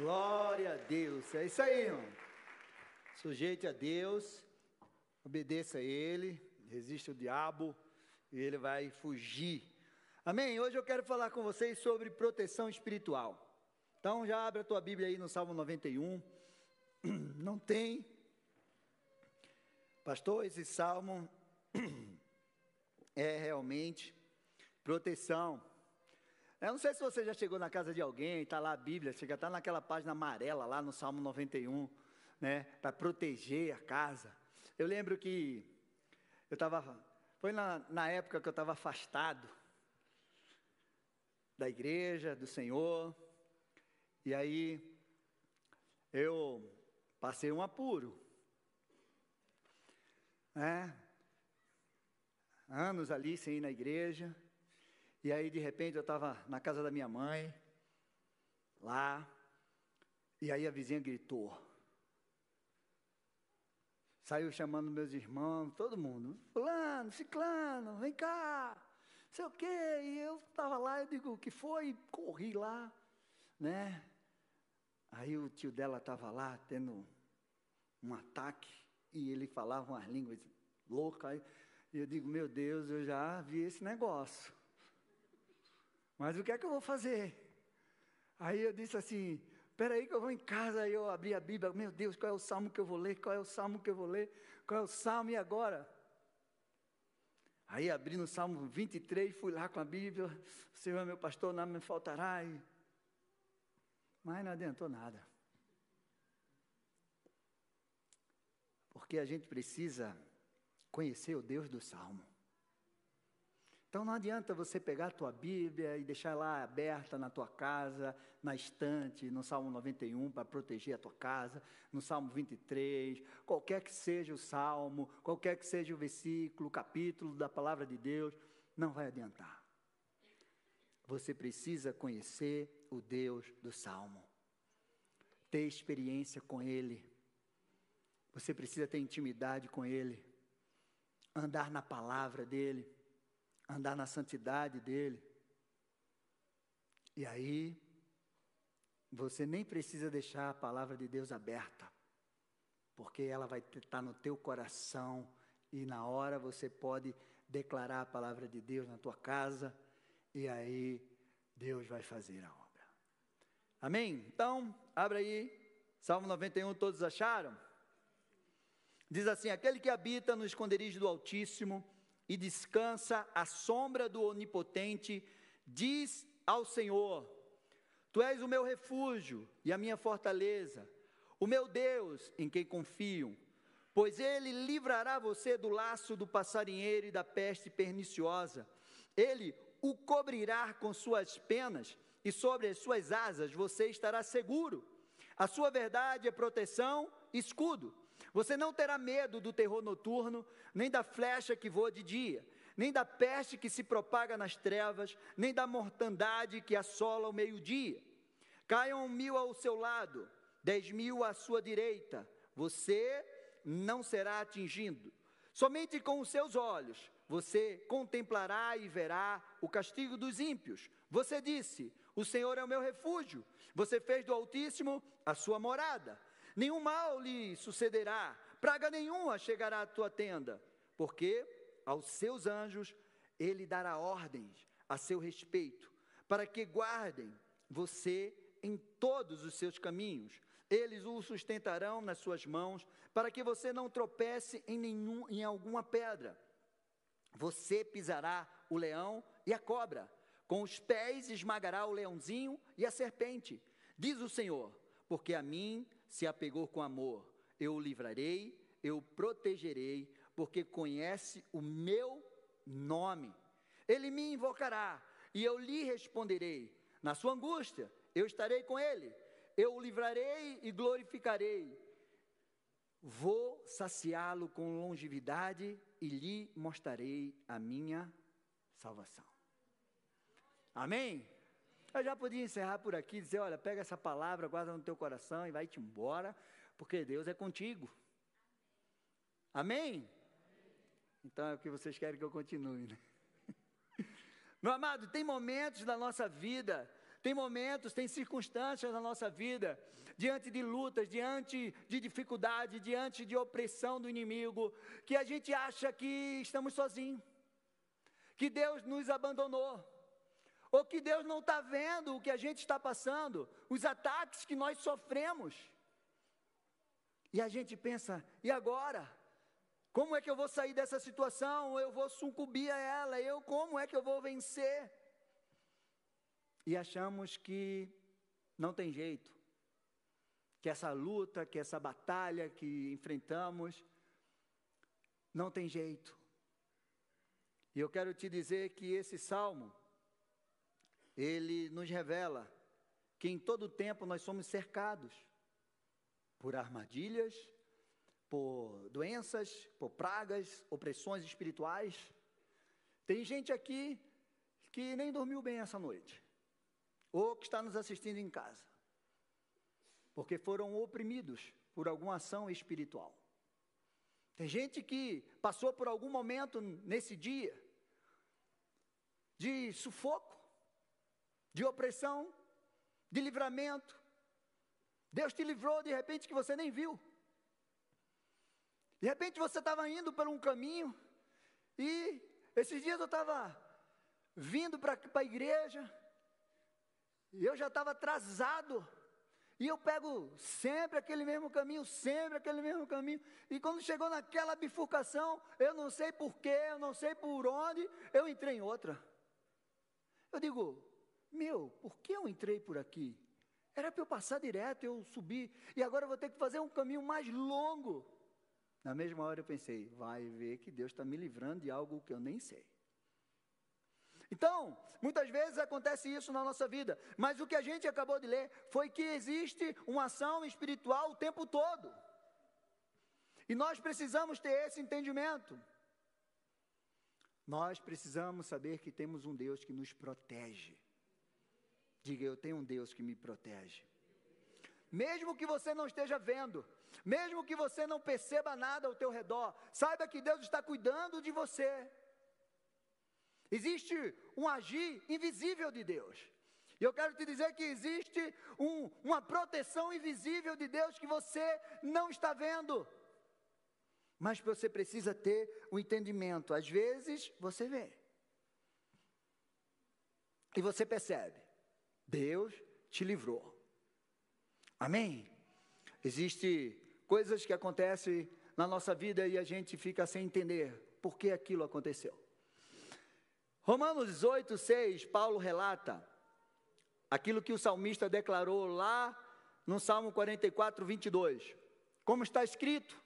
Glória a Deus. É isso aí, irmão. Sujeite a Deus, obedeça a Ele, resista o diabo e ele vai fugir. Amém? Hoje eu quero falar com vocês sobre proteção espiritual. Então já abre a tua Bíblia aí no Salmo 91. Não tem. Pastor, esse salmo é realmente proteção. Eu não sei se você já chegou na casa de alguém, está lá a Bíblia, chega está naquela página amarela lá no Salmo 91, né, para proteger a casa. Eu lembro que eu estava, foi na, na época que eu estava afastado da igreja, do Senhor, e aí eu passei um apuro, né, anos ali sem ir na igreja, e aí, de repente, eu estava na casa da minha mãe, lá, e aí a vizinha gritou. Saiu chamando meus irmãos, todo mundo. Fulano, ciclano, vem cá, sei o quê. E eu estava lá, eu digo, o que foi? Corri lá, né? Aí o tio dela estava lá, tendo um ataque, e ele falava umas línguas loucas. E eu digo, meu Deus, eu já vi esse negócio. Mas o que é que eu vou fazer? Aí eu disse assim: Espera aí que eu vou em casa. Aí eu abri a Bíblia. Meu Deus, qual é o salmo que eu vou ler? Qual é o salmo que eu vou ler? Qual é o salmo e agora? Aí abri no salmo 23, fui lá com a Bíblia. O Senhor é meu pastor, nada me faltará. E... Mas não adiantou nada. Porque a gente precisa conhecer o Deus do salmo. Então não adianta você pegar a tua Bíblia e deixar lá aberta na tua casa, na estante, no Salmo 91 para proteger a tua casa, no Salmo 23, qualquer que seja o salmo, qualquer que seja o versículo, capítulo da palavra de Deus, não vai adiantar. Você precisa conhecer o Deus do salmo. Ter experiência com ele. Você precisa ter intimidade com ele. Andar na palavra dele andar na santidade dele. E aí, você nem precisa deixar a palavra de Deus aberta, porque ela vai estar no teu coração e na hora você pode declarar a palavra de Deus na tua casa e aí Deus vai fazer a obra. Amém? Então, abre aí, Salmo 91, todos acharam? Diz assim: Aquele que habita no esconderijo do Altíssimo, e descansa à sombra do Onipotente, diz ao Senhor: Tu és o meu refúgio e a minha fortaleza, o meu Deus em quem confio, pois ele livrará você do laço do passarinheiro e da peste perniciosa. Ele o cobrirá com suas penas e sobre as suas asas você estará seguro. A sua verdade é proteção, escudo. Você não terá medo do terror noturno, nem da flecha que voa de dia, nem da peste que se propaga nas trevas, nem da mortandade que assola o meio-dia. Caiam mil ao seu lado, dez mil à sua direita, você não será atingido. Somente com os seus olhos você contemplará e verá o castigo dos ímpios. Você disse: O Senhor é o meu refúgio. Você fez do Altíssimo a sua morada nenhum mal lhe sucederá, praga nenhuma chegará à tua tenda, porque aos seus anjos ele dará ordens a seu respeito, para que guardem você em todos os seus caminhos. Eles o sustentarão nas suas mãos, para que você não tropece em, nenhum, em alguma pedra. Você pisará o leão e a cobra, com os pés esmagará o leãozinho e a serpente. Diz o Senhor: porque a mim se apegou com amor. Eu o livrarei, eu o protegerei, porque conhece o meu nome. Ele me invocará e eu lhe responderei. Na sua angústia, eu estarei com ele. Eu o livrarei e glorificarei. Vou saciá-lo com longevidade e lhe mostrarei a minha salvação. Amém? Eu já podia encerrar por aqui e dizer: olha, pega essa palavra, guarda no teu coração e vai-te embora, porque Deus é contigo. Amém? Então é o que vocês querem que eu continue, né? Meu amado, tem momentos da nossa vida, tem momentos, tem circunstâncias na nossa vida, diante de lutas, diante de dificuldade, diante de opressão do inimigo, que a gente acha que estamos sozinhos, que Deus nos abandonou, ou que Deus não está vendo o que a gente está passando, os ataques que nós sofremos. E a gente pensa, e agora? Como é que eu vou sair dessa situação? Eu vou sucumbir a ela? Eu como é que eu vou vencer? e achamos que não tem jeito, que essa luta, que essa batalha que enfrentamos, não tem jeito. E eu quero te dizer que esse salmo, ele nos revela que em todo tempo nós somos cercados por armadilhas, por doenças, por pragas, opressões espirituais. Tem gente aqui que nem dormiu bem essa noite ou que está nos assistindo em casa, porque foram oprimidos por alguma ação espiritual. Tem gente que passou por algum momento nesse dia de sufoco, de opressão, de livramento. Deus te livrou de repente que você nem viu. De repente você estava indo por um caminho e esses dias eu estava vindo para a igreja e eu já estava atrasado. E eu pego sempre aquele mesmo caminho, sempre aquele mesmo caminho. E quando chegou naquela bifurcação, eu não sei porquê, eu não sei por onde, eu entrei em outra. Eu digo, meu, por que eu entrei por aqui? Era para eu passar direto, eu subir, e agora eu vou ter que fazer um caminho mais longo. Na mesma hora eu pensei, vai ver que Deus está me livrando de algo que eu nem sei. Então, muitas vezes acontece isso na nossa vida, mas o que a gente acabou de ler foi que existe uma ação espiritual o tempo todo. E nós precisamos ter esse entendimento. Nós precisamos saber que temos um Deus que nos protege. Diga, eu tenho um Deus que me protege. Mesmo que você não esteja vendo, mesmo que você não perceba nada ao teu redor, saiba que Deus está cuidando de você. Existe um agir invisível de Deus. E eu quero te dizer que existe um, uma proteção invisível de Deus que você não está vendo. Mas você precisa ter o um entendimento. Às vezes você vê. E você percebe. Deus te livrou. Amém? Existem coisas que acontecem na nossa vida e a gente fica sem entender por que aquilo aconteceu. Romanos 18, 6, Paulo relata aquilo que o salmista declarou lá no Salmo 44, 22. Como está escrito: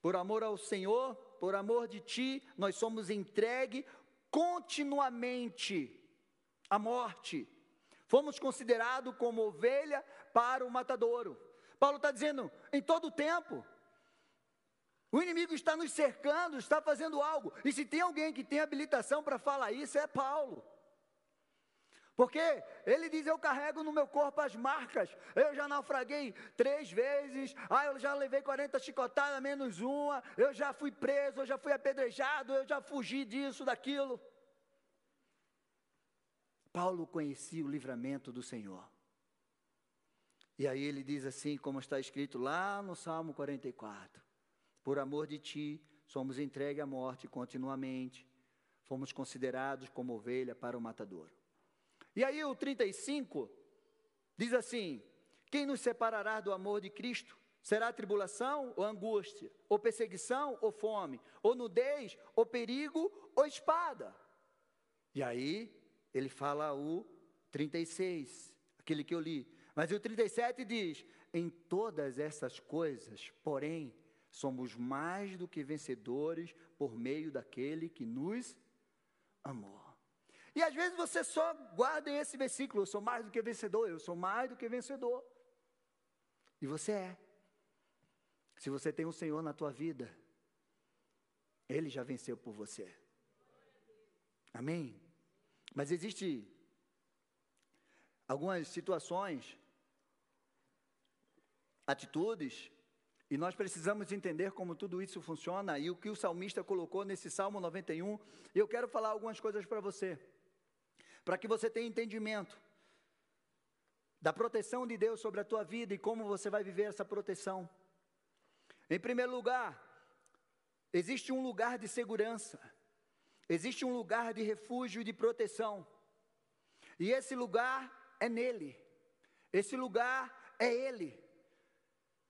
Por amor ao Senhor, por amor de ti, nós somos entregue continuamente à morte. Fomos considerados como ovelha para o matadouro. Paulo está dizendo, em todo o tempo, o inimigo está nos cercando, está fazendo algo. E se tem alguém que tem habilitação para falar isso, é Paulo. Porque ele diz: Eu carrego no meu corpo as marcas. Eu já naufraguei três vezes. Ah, eu já levei 40 chicotadas, menos uma. Eu já fui preso, eu já fui apedrejado, eu já fugi disso, daquilo. Paulo conhecia o livramento do Senhor. E aí ele diz assim, como está escrito lá no Salmo 44. Por amor de ti, somos entregues à morte continuamente. Fomos considerados como ovelha para o matador. E aí o 35 diz assim: Quem nos separará do amor de Cristo? Será tribulação ou angústia, ou perseguição ou fome, ou nudez, ou perigo ou espada? E aí ele fala o 36, aquele que eu li. Mas o 37 diz: Em todas essas coisas, porém, somos mais do que vencedores por meio daquele que nos amou. E às vezes você só guarda esse versículo: eu sou mais do que vencedor, eu sou mais do que vencedor. E você é. Se você tem um Senhor na tua vida, Ele já venceu por você. Amém? Mas existe algumas situações, atitudes e nós precisamos entender como tudo isso funciona e o que o salmista colocou nesse Salmo 91. Eu quero falar algumas coisas para você, para que você tenha entendimento da proteção de Deus sobre a tua vida e como você vai viver essa proteção. Em primeiro lugar, existe um lugar de segurança, existe um lugar de refúgio e de proteção, e esse lugar é nele, esse lugar é Ele.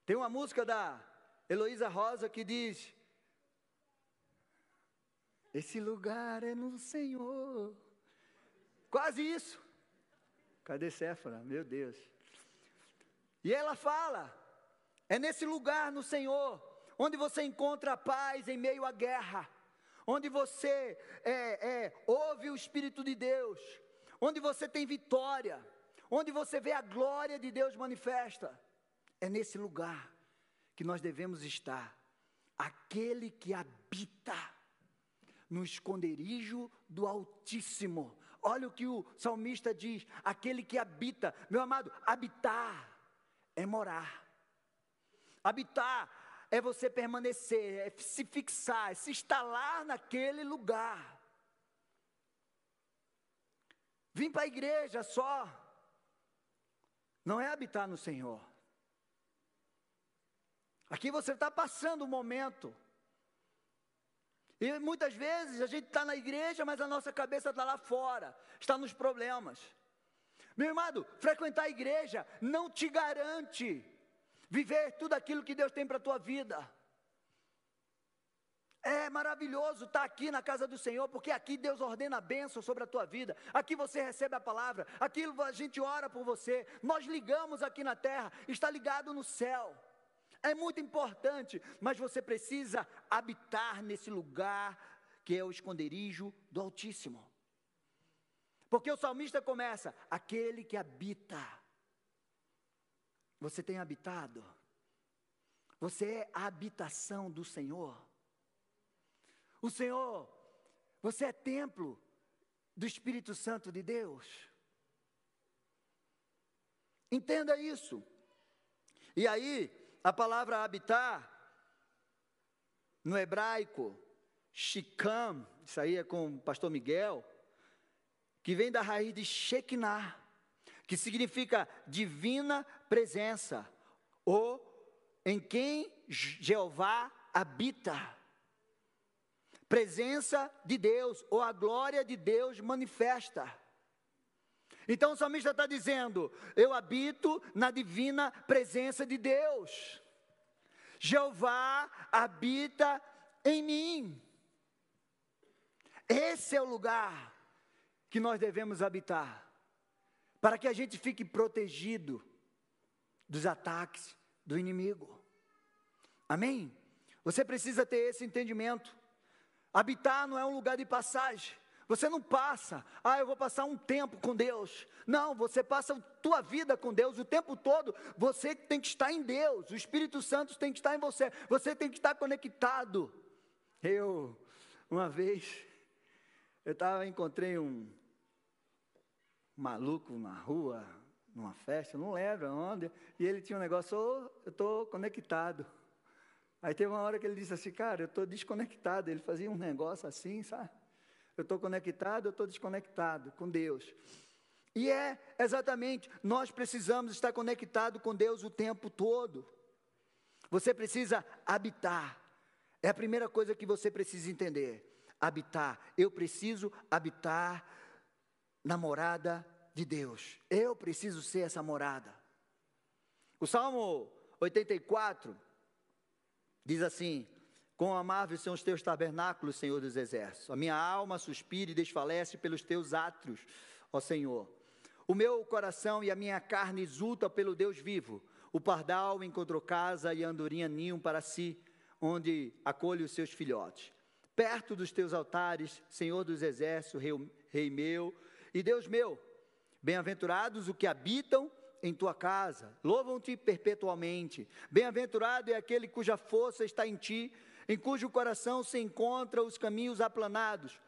Tem uma música da Heloísa Rosa que diz: Esse lugar é no Senhor. Quase isso. Cadê Séfora? Meu Deus. E ela fala: é nesse lugar no Senhor, onde você encontra paz em meio à guerra, onde você é, é, ouve o Espírito de Deus, onde você tem vitória, onde você vê a glória de Deus manifesta. É nesse lugar que nós devemos estar. Aquele que habita no esconderijo do Altíssimo. Olha o que o salmista diz: aquele que habita, meu amado, habitar é morar. Habitar é você permanecer, é se fixar, é se instalar naquele lugar. Vim para a igreja só, não é habitar no Senhor. Aqui você está passando um momento. E muitas vezes a gente está na igreja, mas a nossa cabeça está lá fora, está nos problemas. Meu irmão, frequentar a igreja não te garante viver tudo aquilo que Deus tem para a tua vida. É maravilhoso estar aqui na casa do Senhor, porque aqui Deus ordena a bênção sobre a tua vida. Aqui você recebe a palavra, aqui a gente ora por você. Nós ligamos aqui na terra, está ligado no céu é muito importante, mas você precisa habitar nesse lugar que é o esconderijo do Altíssimo. Porque o salmista começa: aquele que habita. Você tem habitado? Você é a habitação do Senhor. O Senhor, você é templo do Espírito Santo de Deus. Entenda isso. E aí, a palavra habitar, no hebraico, shikam, isso aí é com o pastor Miguel, que vem da raiz de Shekinah, que significa divina presença, ou em quem Jeová habita. Presença de Deus, ou a glória de Deus manifesta. Então o salmista está dizendo: Eu habito na divina presença de Deus. Jeová habita em mim. Esse é o lugar que nós devemos habitar, para que a gente fique protegido dos ataques do inimigo. Amém? Você precisa ter esse entendimento. Habitar não é um lugar de passagem. Você não passa, ah, eu vou passar um tempo com Deus. Não, você passa a tua vida com Deus o tempo todo. Você tem que estar em Deus. O Espírito Santo tem que estar em você. Você tem que estar conectado. Eu, uma vez, eu tava, encontrei um maluco na rua, numa festa, não lembro onde, e ele tinha um negócio, oh, eu estou conectado. Aí teve uma hora que ele disse assim, cara, eu estou desconectado. Ele fazia um negócio assim, sabe? Eu estou conectado, eu estou desconectado com Deus. E é exatamente, nós precisamos estar conectado com Deus o tempo todo. Você precisa habitar. É a primeira coisa que você precisa entender. Habitar. Eu preciso habitar na morada de Deus. Eu preciso ser essa morada. O Salmo 84 diz assim: Quão amáveis são os teus tabernáculos, Senhor dos exércitos. A minha alma suspira e desfalece pelos teus átrios, ó Senhor. O meu coração e a minha carne exultam pelo Deus vivo. O pardal encontrou casa e a andorinha ninho para si, onde acolhe os seus filhotes. Perto dos teus altares, Senhor dos exércitos, rei meu e Deus meu. Bem-aventurados os que habitam em tua casa, louvam-te perpetuamente. Bem-aventurado é aquele cuja força está em ti em cujo coração se encontram os caminhos aplanados.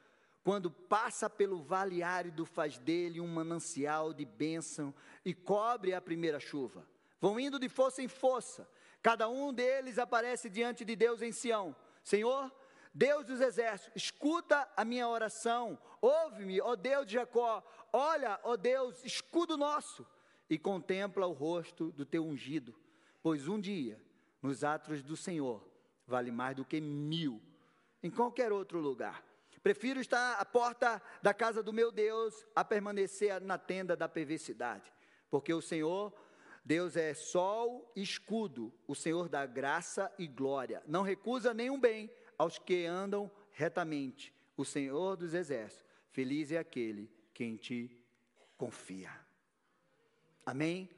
Quando passa pelo vale árido, faz dele um manancial de bênção e cobre a primeira chuva. Vão indo de força em força. Cada um deles aparece diante de Deus em Sião. Senhor, Deus dos exércitos, escuta a minha oração. Ouve-me, ó Deus de Jacó. Olha, ó Deus, escudo nosso. e contempla o rosto do teu ungido, pois um dia, nos atos do Senhor, vale mais do que mil em qualquer outro lugar. Prefiro estar à porta da casa do meu Deus a permanecer na tenda da perversidade, porque o Senhor, Deus é sol e escudo, o Senhor dá graça e glória, não recusa nenhum bem aos que andam retamente. O Senhor dos exércitos, feliz é aquele que em ti confia. Amém?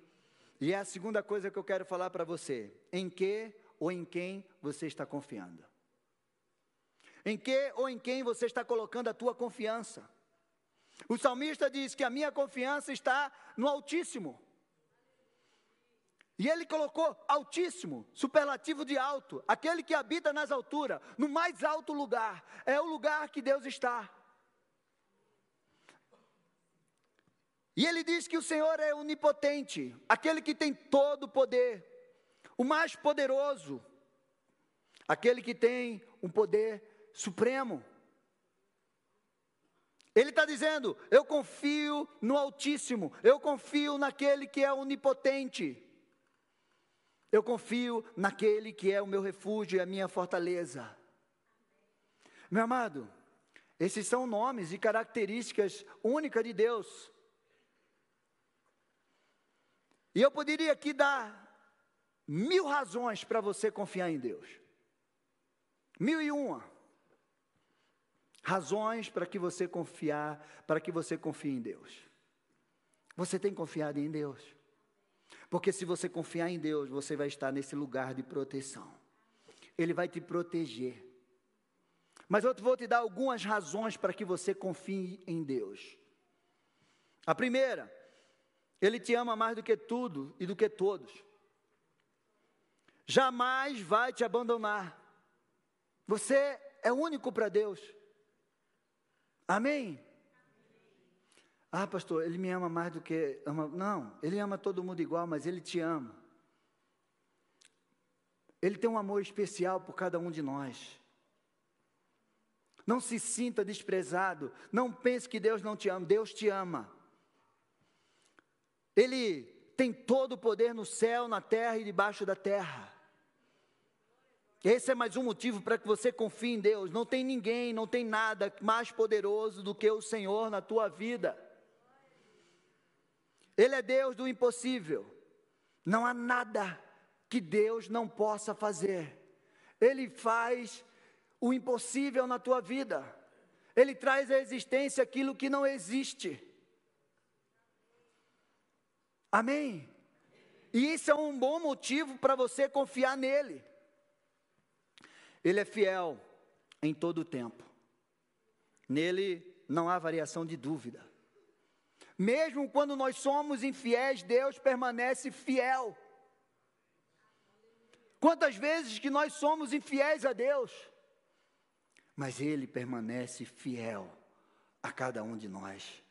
E é a segunda coisa que eu quero falar para você: em que ou em quem você está confiando? Em que ou em quem você está colocando a tua confiança? O salmista diz que a minha confiança está no Altíssimo. E ele colocou Altíssimo, superlativo de alto, aquele que habita nas alturas, no mais alto lugar, é o lugar que Deus está. E ele diz que o Senhor é onipotente, aquele que tem todo o poder, o mais poderoso, aquele que tem um poder supremo. Ele está dizendo: eu confio no Altíssimo, eu confio naquele que é onipotente, eu confio naquele que é o meu refúgio e a minha fortaleza. Meu amado, esses são nomes e características únicas de Deus. E eu poderia aqui dar mil razões para você confiar em Deus. Mil e uma razões para que você confiar, para que você confie em Deus. Você tem confiado em Deus? Porque se você confiar em Deus, você vai estar nesse lugar de proteção. Ele vai te proteger. Mas eu vou te dar algumas razões para que você confie em Deus. A primeira, Ele te ama mais do que tudo e do que todos. Jamais vai te abandonar. Você é único para Deus. Amém? Ah, pastor, ele me ama mais do que ama. Não, ele ama todo mundo igual, mas ele te ama. Ele tem um amor especial por cada um de nós. Não se sinta desprezado. Não pense que Deus não te ama. Deus te ama. Ele tem todo o poder no céu, na terra e debaixo da terra. Esse é mais um motivo para que você confie em Deus. Não tem ninguém, não tem nada mais poderoso do que o Senhor na tua vida. Ele é Deus do impossível. Não há nada que Deus não possa fazer. Ele faz o impossível na tua vida. Ele traz à existência aquilo que não existe. Amém? E isso é um bom motivo para você confiar nele. Ele é fiel em todo o tempo. Nele não há variação de dúvida. Mesmo quando nós somos infiéis, Deus permanece fiel. Quantas vezes que nós somos infiéis a Deus, mas Ele permanece fiel a cada um de nós.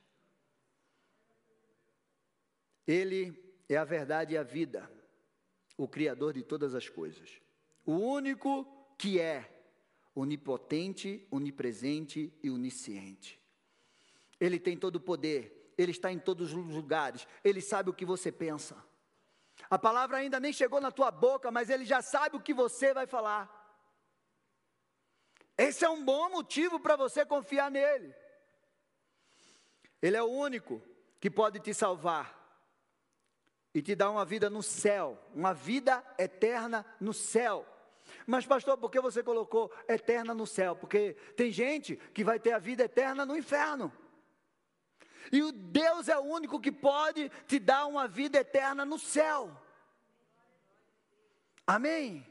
Ele é a verdade e a vida, o Criador de todas as coisas, o único que é onipotente, onipresente e onisciente. Ele tem todo o poder, ele está em todos os lugares, ele sabe o que você pensa. A palavra ainda nem chegou na tua boca, mas ele já sabe o que você vai falar. Esse é um bom motivo para você confiar nele. Ele é o único que pode te salvar e te dar uma vida no céu, uma vida eterna no céu. Mas, pastor, por que você colocou eterna no céu? Porque tem gente que vai ter a vida eterna no inferno. E o Deus é o único que pode te dar uma vida eterna no céu. Amém?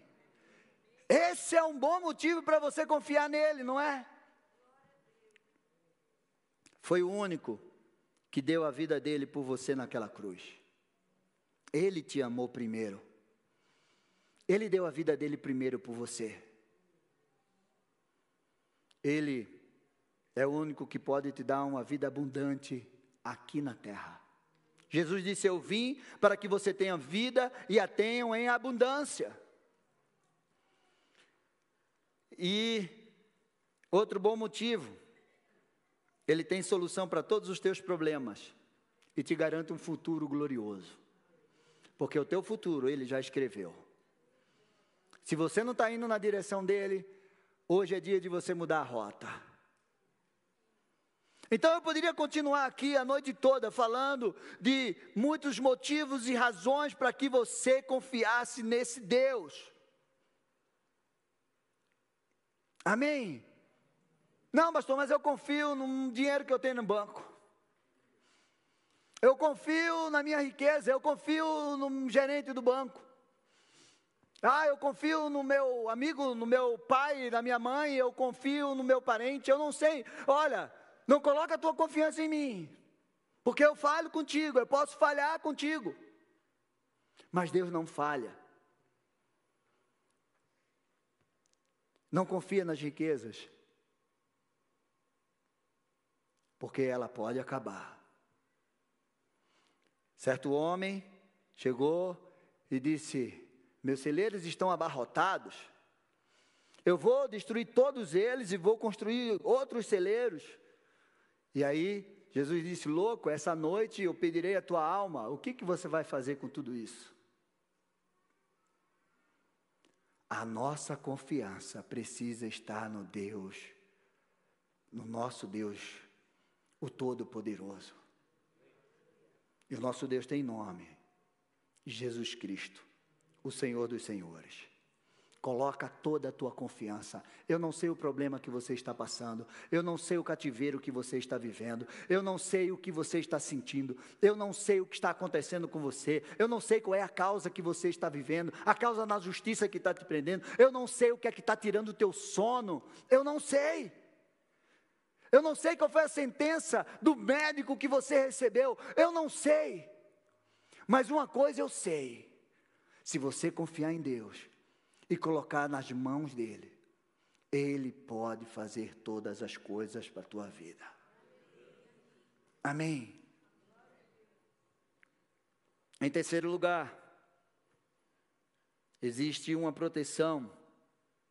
Esse é um bom motivo para você confiar nele, não é? Foi o único que deu a vida dele por você naquela cruz. Ele te amou primeiro. Ele deu a vida dele primeiro por você. Ele é o único que pode te dar uma vida abundante aqui na terra. Jesus disse: Eu vim para que você tenha vida e a tenham em abundância. E outro bom motivo, ele tem solução para todos os teus problemas. e te garante um futuro glorioso. Porque o teu futuro ele já escreveu. Se você não está indo na direção dele, hoje é dia de você mudar a rota. Então eu poderia continuar aqui a noite toda falando de muitos motivos e razões para que você confiasse nesse Deus. Amém? Não, pastor, mas eu confio no dinheiro que eu tenho no banco. Eu confio na minha riqueza, eu confio no gerente do banco. Ah, eu confio no meu amigo, no meu pai, na minha mãe, eu confio no meu parente, eu não sei. Olha, não coloca a tua confiança em mim, porque eu falho contigo, eu posso falhar contigo. Mas Deus não falha. Não confia nas riquezas, porque ela pode acabar. Certo homem chegou e disse: Meus celeiros estão abarrotados. Eu vou destruir todos eles e vou construir outros celeiros. E aí, Jesus disse: Louco, essa noite eu pedirei a tua alma. O que, que você vai fazer com tudo isso? A nossa confiança precisa estar no Deus, no nosso Deus, o Todo-Poderoso. E o nosso Deus tem nome: Jesus Cristo, o Senhor dos Senhores. Coloca toda a tua confiança. Eu não sei o problema que você está passando. Eu não sei o cativeiro que você está vivendo. Eu não sei o que você está sentindo. Eu não sei o que está acontecendo com você. Eu não sei qual é a causa que você está vivendo. A causa na justiça que está te prendendo. Eu não sei o que é que está tirando o teu sono. Eu não sei. Eu não sei qual foi a sentença do médico que você recebeu. Eu não sei. Mas uma coisa eu sei: se você confiar em Deus, e colocar nas mãos dele, ele pode fazer todas as coisas para a tua vida. Amém. Em terceiro lugar, existe uma proteção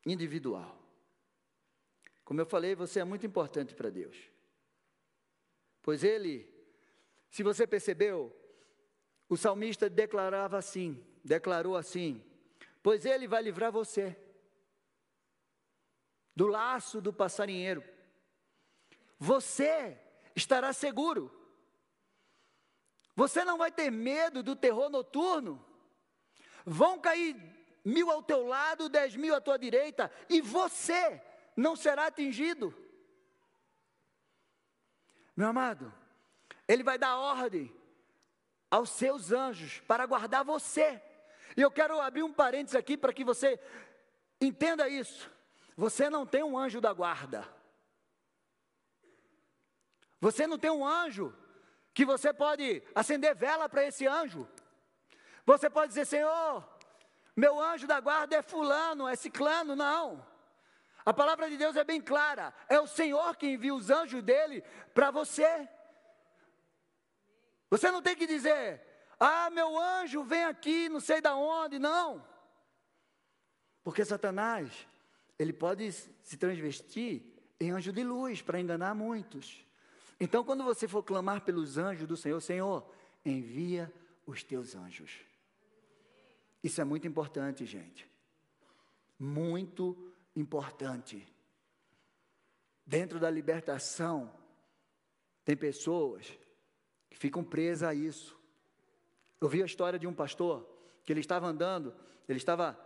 individual. Como eu falei, você é muito importante para Deus. Pois ele, se você percebeu, o salmista declarava assim, declarou assim: pois ele vai livrar você do laço do passarinheiro. Você estará seguro. Você não vai ter medo do terror noturno. Vão cair mil ao teu lado, dez mil à tua direita, e você não será atingido. Meu amado, Ele vai dar ordem aos seus anjos para guardar você. E eu quero abrir um parênteses aqui para que você entenda isso. Você não tem um anjo da guarda. Você não tem um anjo que você pode acender vela para esse anjo. Você pode dizer, Senhor, meu anjo da guarda é fulano, é ciclano, não. A palavra de Deus é bem clara. É o Senhor que envia os anjos dele para você. Você não tem que dizer, ah, meu anjo vem aqui, não sei da onde, não. Porque Satanás, ele pode se transvestir em anjo de luz para enganar muitos. Então, quando você for clamar pelos anjos do Senhor, Senhor, envia os teus anjos. Isso é muito importante, gente. Muito importante. Dentro da libertação, tem pessoas que ficam presas a isso. Eu vi a história de um pastor que ele estava andando, ele estava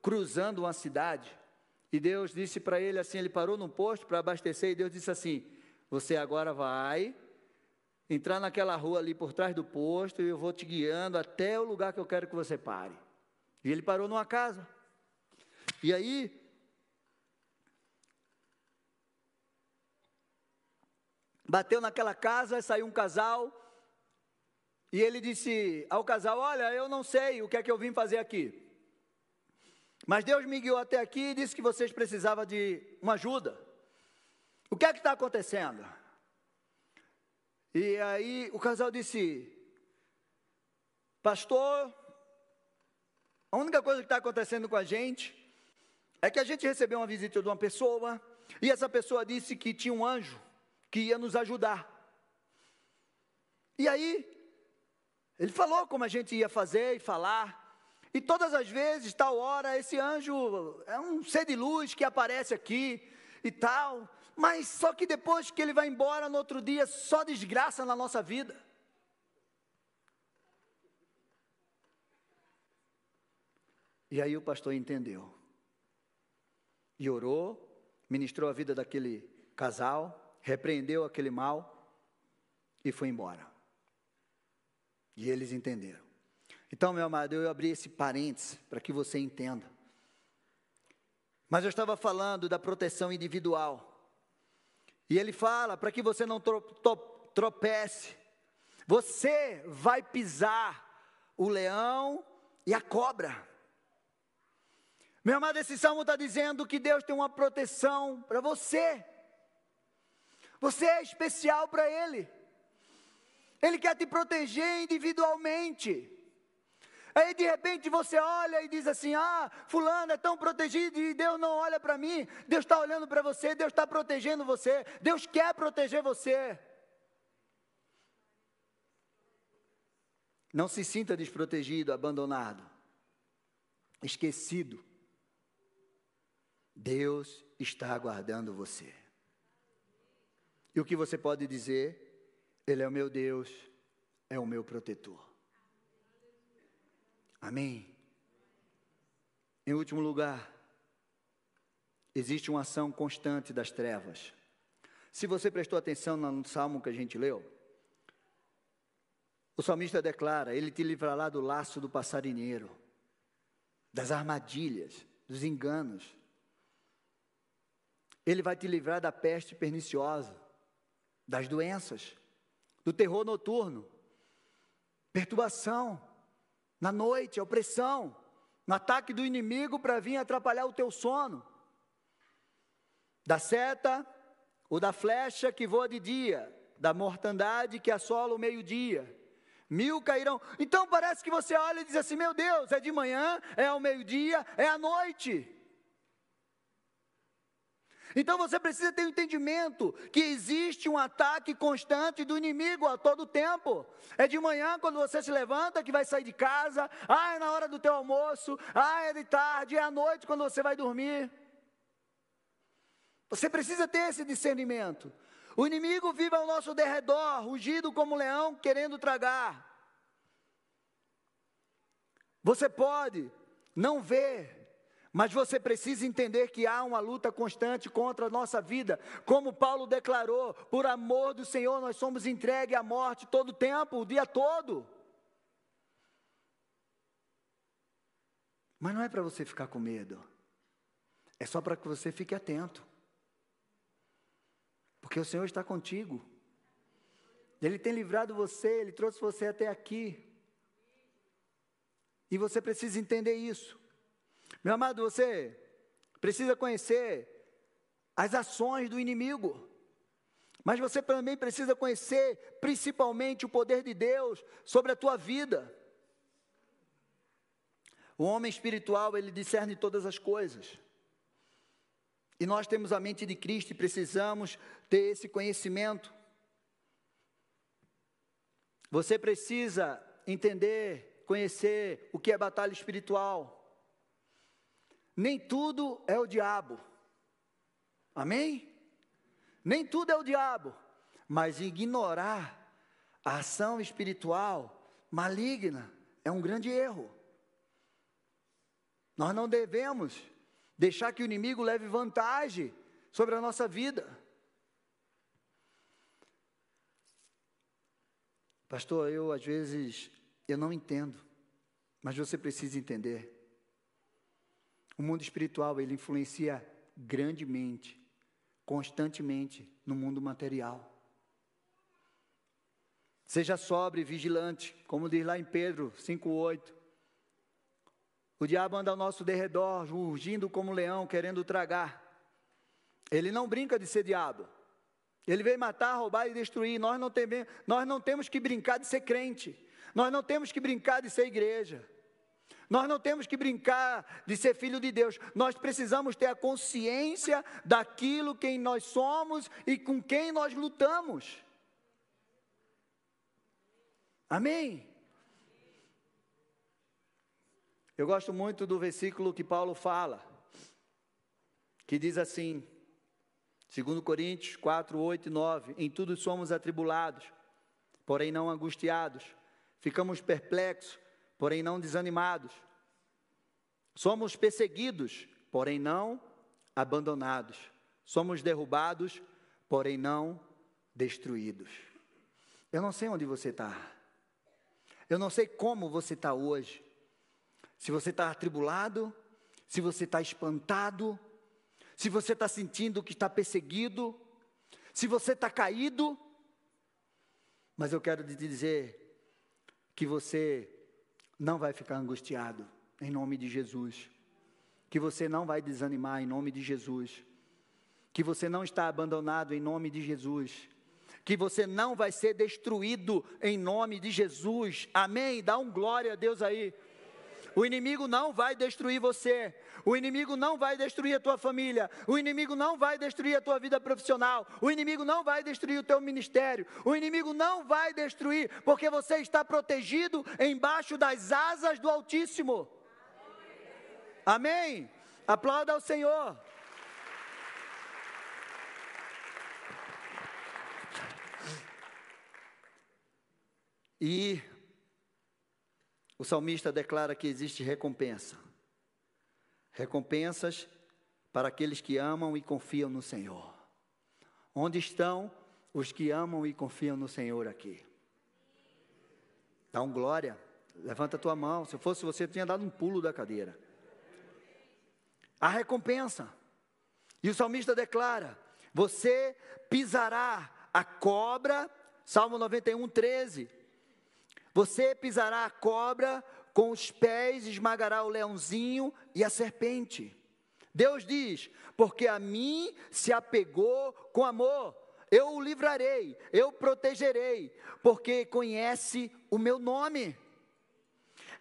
cruzando uma cidade, e Deus disse para ele assim: ele parou num posto para abastecer, e Deus disse assim: Você agora vai entrar naquela rua ali por trás do posto, e eu vou te guiando até o lugar que eu quero que você pare. E ele parou numa casa. E aí, bateu naquela casa, saiu um casal, e ele disse ao casal: Olha, eu não sei o que é que eu vim fazer aqui. Mas Deus me guiou até aqui e disse que vocês precisavam de uma ajuda. O que é que está acontecendo? E aí o casal disse: Pastor, a única coisa que está acontecendo com a gente é que a gente recebeu uma visita de uma pessoa e essa pessoa disse que tinha um anjo que ia nos ajudar. E aí Ele falou como a gente ia fazer e falar. E todas as vezes, tal hora, esse anjo é um ser de luz que aparece aqui e tal. Mas só que depois que ele vai embora no outro dia, só desgraça na nossa vida. E aí o pastor entendeu. E orou, ministrou a vida daquele casal, repreendeu aquele mal e foi embora. E eles entenderam. Então, meu amado, eu abri esse parênteses para que você entenda. Mas eu estava falando da proteção individual. E ele fala para que você não tropece. Você vai pisar o leão e a cobra. Meu amado, esse salmo está dizendo que Deus tem uma proteção para você. Você é especial para Ele. Ele quer te proteger individualmente. Aí de repente você olha e diz assim: Ah, Fulano é tão protegido e Deus não olha para mim. Deus está olhando para você, Deus está protegendo você, Deus quer proteger você. Não se sinta desprotegido, abandonado, esquecido. Deus está aguardando você. E o que você pode dizer? Ele é o meu Deus, é o meu protetor. Amém. Em último lugar, existe uma ação constante das trevas. Se você prestou atenção no salmo que a gente leu, o salmista declara: Ele te livrará do laço do passarinheiro, das armadilhas, dos enganos. Ele vai te livrar da peste perniciosa, das doenças do terror noturno, perturbação, na noite, opressão, no ataque do inimigo para vir atrapalhar o teu sono, da seta ou da flecha que voa de dia, da mortandade que assola o meio-dia. Mil cairão. Então parece que você olha e diz assim: Meu Deus, é de manhã, é ao meio-dia, é à noite. Então você precisa ter o um entendimento que existe um ataque constante do inimigo a todo tempo. É de manhã quando você se levanta que vai sair de casa, ah, é na hora do teu almoço, ah, é de tarde, é à noite quando você vai dormir. Você precisa ter esse discernimento. O inimigo vive ao nosso derredor, rugido como um leão, querendo tragar. Você pode não ver mas você precisa entender que há uma luta constante contra a nossa vida. Como Paulo declarou, por amor do Senhor, nós somos entregues à morte todo o tempo, o dia todo. Mas não é para você ficar com medo. É só para que você fique atento. Porque o Senhor está contigo. Ele tem livrado você, ele trouxe você até aqui. E você precisa entender isso. Meu amado, você precisa conhecer as ações do inimigo. Mas você também precisa conhecer principalmente o poder de Deus sobre a tua vida. O homem espiritual, ele discerne todas as coisas. E nós temos a mente de Cristo e precisamos ter esse conhecimento. Você precisa entender, conhecer o que é batalha espiritual. Nem tudo é o diabo. Amém? Nem tudo é o diabo. Mas ignorar a ação espiritual maligna é um grande erro. Nós não devemos deixar que o inimigo leve vantagem sobre a nossa vida. Pastor, eu às vezes eu não entendo, mas você precisa entender. O mundo espiritual, ele influencia grandemente, constantemente no mundo material. Seja sobre e vigilante, como diz lá em Pedro 5:8. O diabo anda ao nosso derredor, urgindo como um leão, querendo tragar. Ele não brinca de ser diabo. Ele veio matar, roubar e destruir. Nós não, temos, nós não temos que brincar de ser crente. Nós não temos que brincar de ser igreja. Nós não temos que brincar de ser filho de Deus, nós precisamos ter a consciência daquilo quem nós somos e com quem nós lutamos. Amém? Eu gosto muito do versículo que Paulo fala, que diz assim, 2 Coríntios 4, 8 e 9: Em tudo somos atribulados, porém não angustiados, ficamos perplexos, porém não desanimados, somos perseguidos, porém não abandonados, somos derrubados, porém não destruídos. Eu não sei onde você está, eu não sei como você está hoje, se você está atribulado, se você está espantado, se você está sentindo que está perseguido, se você está caído, mas eu quero te dizer que você não vai ficar angustiado, em nome de Jesus, que você não vai desanimar, em nome de Jesus, que você não está abandonado, em nome de Jesus, que você não vai ser destruído, em nome de Jesus, amém? Dá um glória a Deus aí. O inimigo não vai destruir você. O inimigo não vai destruir a tua família. O inimigo não vai destruir a tua vida profissional. O inimigo não vai destruir o teu ministério. O inimigo não vai destruir, porque você está protegido embaixo das asas do Altíssimo. Amém? Aplauda ao Senhor. E o salmista declara que existe recompensa. Recompensas para aqueles que amam e confiam no Senhor. Onde estão os que amam e confiam no Senhor aqui? Dá um glória. Levanta a tua mão. Se fosse você, tinha dado um pulo da cadeira. A recompensa. E o salmista declara: Você pisará a cobra, Salmo 91, 13 você pisará a cobra, com os pés esmagará o leãozinho e a serpente. Deus diz: Porque a mim se apegou com amor, eu o livrarei, eu o protegerei, porque conhece o meu nome.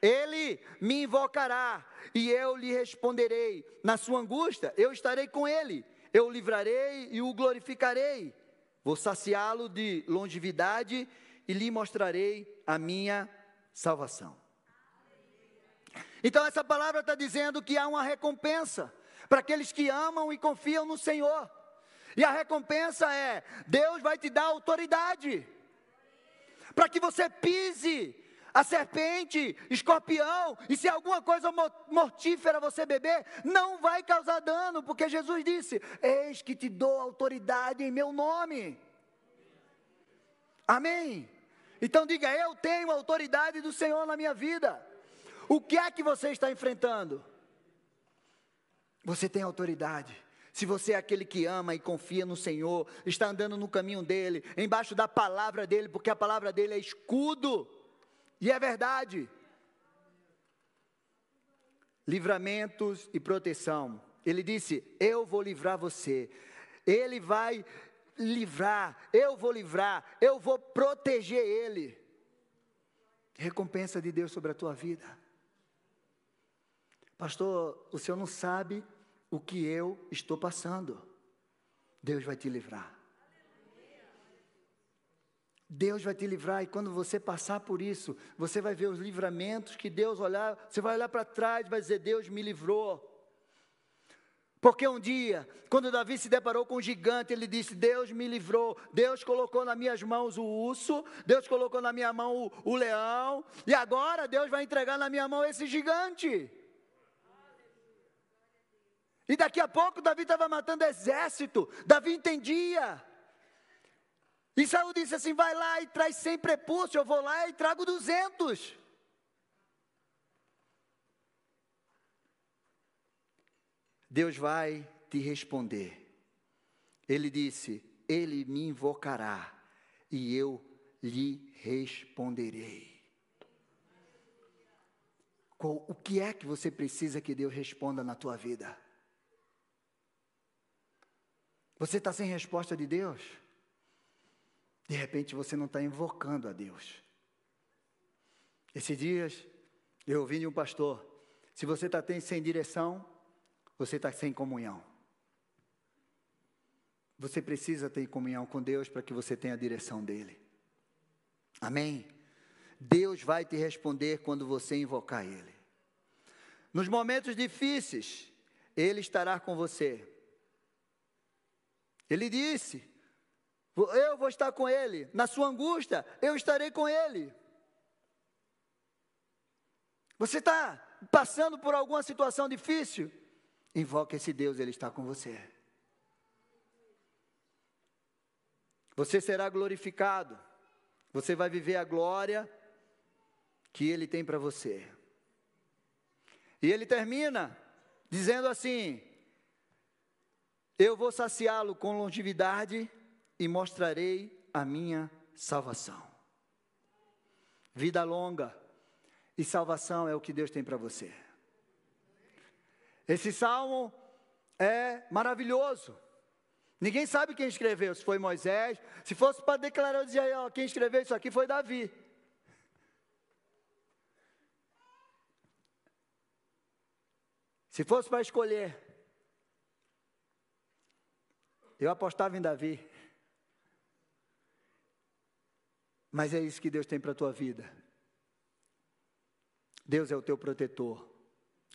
Ele me invocará e eu lhe responderei. Na sua angústia, eu estarei com ele, eu o livrarei e o glorificarei. Vou saciá-lo de longevidade e lhe mostrarei a minha salvação. Então, essa palavra está dizendo que há uma recompensa para aqueles que amam e confiam no Senhor. E a recompensa é: Deus vai te dar autoridade para que você pise a serpente, escorpião, e se alguma coisa mortífera você beber, não vai causar dano, porque Jesus disse: Eis que te dou autoridade em meu nome. Amém. Então diga: Eu tenho a autoridade do Senhor na minha vida. O que é que você está enfrentando? Você tem autoridade. Se você é aquele que ama e confia no Senhor, está andando no caminho dele, embaixo da palavra dele, porque a palavra dele é escudo, e é verdade. Livramentos e proteção. Ele disse: Eu vou livrar você. Ele vai livrar, eu vou livrar, eu vou proteger ele. Recompensa de Deus sobre a tua vida. Pastor, o senhor não sabe o que eu estou passando. Deus vai te livrar. Deus vai te livrar e quando você passar por isso, você vai ver os livramentos que Deus olhar, você vai olhar para trás vai dizer: Deus me livrou. Porque um dia, quando Davi se deparou com o gigante, ele disse: Deus me livrou, Deus colocou nas minhas mãos o urso, Deus colocou na minha mão o, o leão, e agora Deus vai entregar na minha mão esse gigante. E daqui a pouco Davi estava matando exército, Davi entendia. E Saul disse assim: vai lá e traz 100 prepúcios, eu vou lá e trago 200. Deus vai te responder. Ele disse: Ele me invocará e eu lhe responderei. O que é que você precisa que Deus responda na tua vida? Você está sem resposta de Deus? De repente você não está invocando a Deus. Esses dias eu ouvi de um pastor: se você está sem direção, você está sem comunhão. Você precisa ter comunhão com Deus para que você tenha a direção dEle. Amém? Deus vai te responder quando você invocar Ele. Nos momentos difíceis, Ele estará com você. Ele disse: Eu vou estar com Ele. Na sua angústia, eu estarei com Ele. Você está passando por alguma situação difícil? Invoque esse Deus, Ele está com você. Você será glorificado. Você vai viver a glória que Ele tem para você. E ele termina dizendo assim: Eu vou saciá-lo com longevidade e mostrarei a minha salvação. Vida longa e salvação é o que Deus tem para você. Esse salmo é maravilhoso. Ninguém sabe quem escreveu, se foi Moisés. Se fosse para declarar, eu dizia, ó, quem escreveu isso aqui foi Davi. Se fosse para escolher, eu apostava em Davi. Mas é isso que Deus tem para a tua vida. Deus é o teu protetor,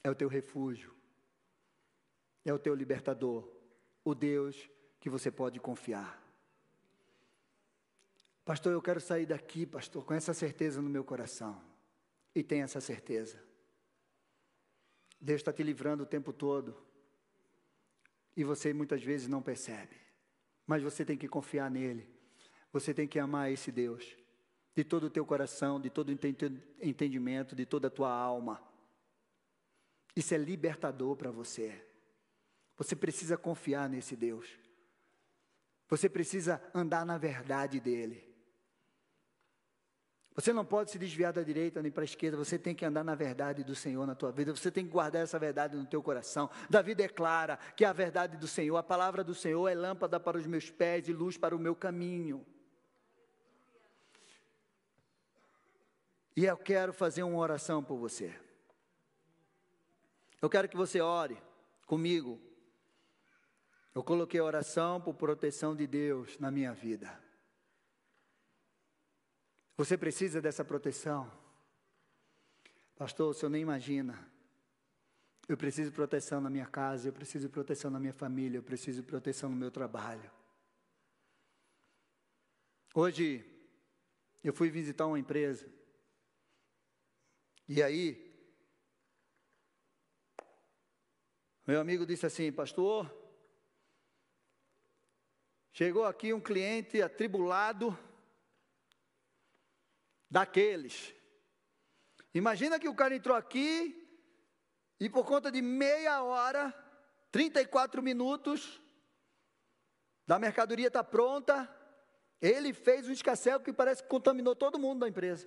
é o teu refúgio, é o teu libertador, o Deus que você pode confiar. Pastor, eu quero sair daqui, pastor, com essa certeza no meu coração. E tem essa certeza. Deus está te livrando o tempo todo. E você muitas vezes não percebe. Mas você tem que confiar nele. Você tem que amar esse Deus. De todo o teu coração, de todo o entendimento, de toda a tua alma. Isso é libertador para você. Você precisa confiar nesse Deus. Você precisa andar na verdade dele. Você não pode se desviar da direita nem para a esquerda, você tem que andar na verdade do Senhor na tua vida, você tem que guardar essa verdade no teu coração. Davi declara que a verdade do Senhor, a palavra do Senhor é lâmpada para os meus pés e luz para o meu caminho. E eu quero fazer uma oração por você. Eu quero que você ore comigo. Eu coloquei a oração por proteção de Deus na minha vida. Você precisa dessa proteção. Pastor, o senhor nem imagina. Eu preciso de proteção na minha casa, eu preciso de proteção na minha família, eu preciso de proteção no meu trabalho. Hoje, eu fui visitar uma empresa. E aí, meu amigo disse assim: Pastor, chegou aqui um cliente atribulado daqueles. Imagina que o cara entrou aqui e por conta de meia hora, 34 minutos, da mercadoria está pronta, ele fez um escassel que parece que contaminou todo mundo da empresa.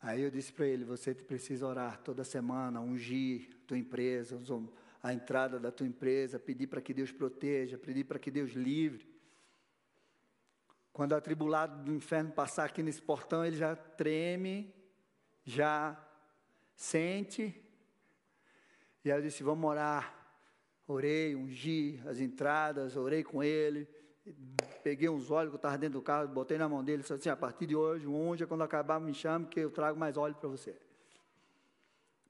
Aí eu disse para ele: você precisa orar toda semana, ungir tua empresa, a entrada da tua empresa, pedir para que Deus proteja, pedir para que Deus livre. Quando a atribulado do inferno passar aqui nesse portão, ele já treme, já sente. E aí eu disse: Vamos orar. Orei, ungi as entradas, orei com ele. Peguei uns óleos que estava dentro do carro, botei na mão dele disse assim: A partir de hoje, unja, quando acabar, me chame, que eu trago mais óleo para você.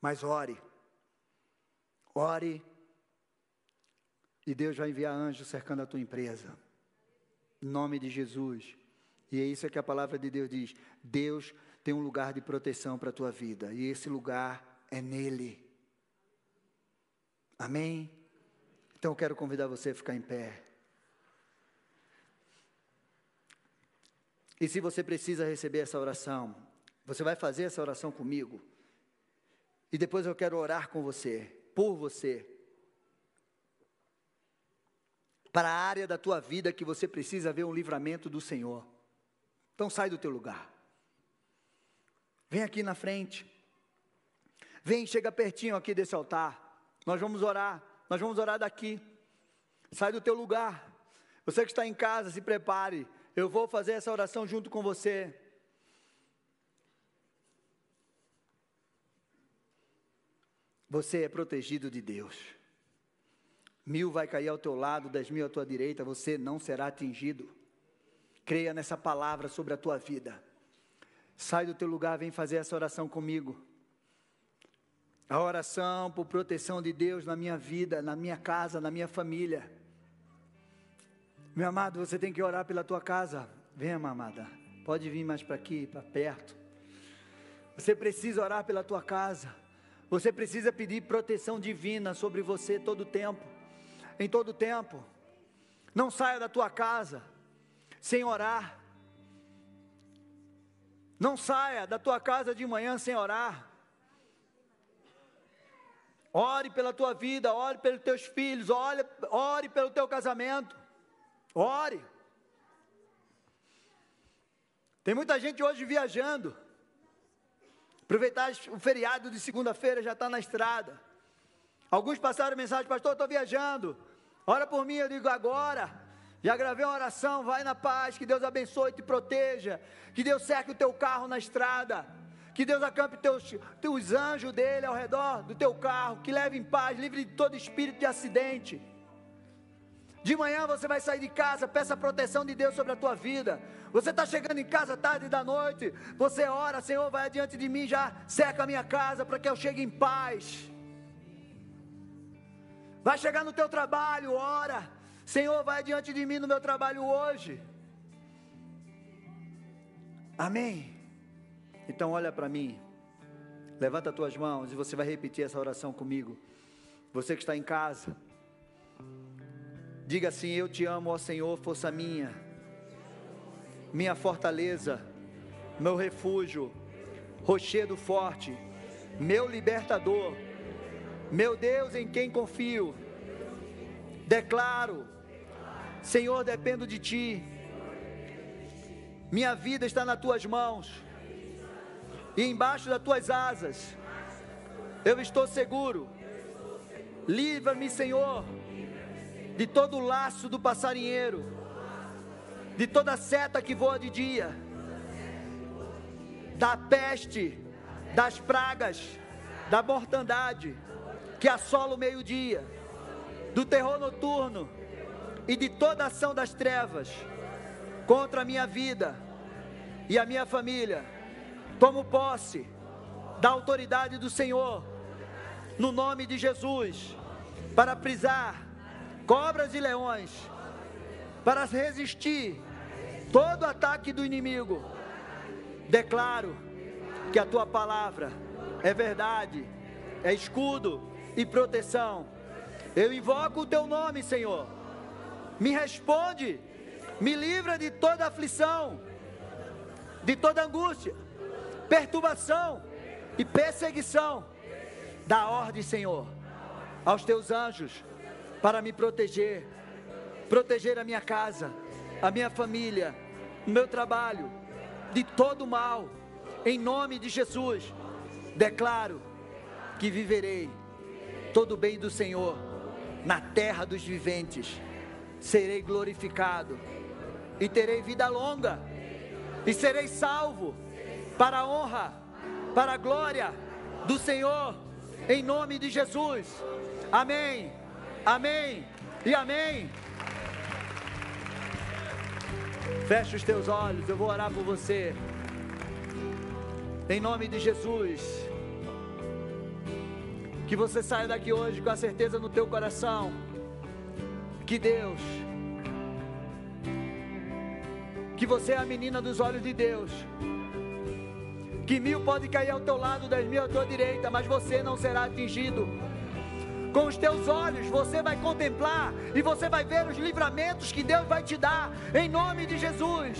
Mas ore. Ore. E Deus vai enviar anjos cercando a tua empresa. Em nome de Jesus. E é isso que a palavra de Deus diz. Deus tem um lugar de proteção para a tua vida. E esse lugar é nele. Amém? Então eu quero convidar você a ficar em pé. E se você precisa receber essa oração, você vai fazer essa oração comigo. E depois eu quero orar com você, por você para a área da tua vida que você precisa ver um livramento do Senhor. Então sai do teu lugar. Vem aqui na frente. Vem, chega pertinho aqui desse altar. Nós vamos orar. Nós vamos orar daqui. Sai do teu lugar. Você que está em casa, se prepare. Eu vou fazer essa oração junto com você. Você é protegido de Deus. Mil vai cair ao teu lado, dez mil à tua direita, você não será atingido. Creia nessa palavra sobre a tua vida. sai do teu lugar, vem fazer essa oração comigo. A oração por proteção de Deus na minha vida, na minha casa, na minha família. Meu amado, você tem que orar pela tua casa. Venha, amada. Pode vir mais para aqui, para perto. Você precisa orar pela tua casa. Você precisa pedir proteção divina sobre você todo tempo. Em todo tempo. Não saia da tua casa sem orar. Não saia da tua casa de manhã sem orar. Ore pela tua vida, ore pelos teus filhos, ore, ore pelo teu casamento. Ore. Tem muita gente hoje viajando. Aproveitar o feriado de segunda-feira, já está na estrada. Alguns passaram mensagem, pastor, estou viajando. Ora por mim, eu digo agora. Já gravei uma oração, vai na paz, que Deus abençoe e te proteja. Que Deus cerque o teu carro na estrada. Que Deus acampe teus, teus anjos dele ao redor do teu carro. Que leve em paz, livre de todo espírito de acidente. De manhã você vai sair de casa, peça a proteção de Deus sobre a tua vida. Você está chegando em casa tarde da noite, você ora, Senhor, vai adiante de mim, já cerca a minha casa para que eu chegue em paz. Vai chegar no teu trabalho, ora, Senhor, vai adiante de mim no meu trabalho hoje. Amém. Então olha para mim. Levanta as tuas mãos e você vai repetir essa oração comigo. Você que está em casa, diga assim: Eu te amo, ó Senhor, força minha, minha fortaleza, meu refúgio, rochedo forte, meu libertador, meu Deus em quem confio. Declaro, Senhor, dependo de Ti, minha vida está nas Tuas mãos e embaixo das tuas asas eu estou seguro. Livra-me, Senhor, de todo o laço do passarinheiro, de toda seta que voa de dia, da peste, das pragas, da mortandade que assola o meio-dia, do terror noturno e de toda ação das trevas contra a minha vida e a minha família Tomo posse da autoridade do Senhor, no nome de Jesus, para prisar cobras e leões, para resistir todo ataque do inimigo. Declaro que a tua palavra é verdade, é escudo e proteção. Eu invoco o teu nome, Senhor. Me responde, me livra de toda aflição, de toda angústia perturbação e perseguição. Dá ordem, Senhor, aos teus anjos para me proteger, proteger a minha casa, a minha família, o meu trabalho, de todo mal, em nome de Jesus. Declaro que viverei todo o bem do Senhor na terra dos viventes, serei glorificado e terei vida longa, e serei salvo para a honra, para a glória do Senhor, em nome de Jesus. Amém, amém e amém. Feche os teus olhos, eu vou orar por você. Em nome de Jesus. Que você saia daqui hoje com a certeza no teu coração que Deus que você é a menina dos olhos de Deus que mil pode cair ao teu lado, dez mil à tua direita, mas você não será atingido. Com os teus olhos você vai contemplar e você vai ver os livramentos que Deus vai te dar, em nome de Jesus.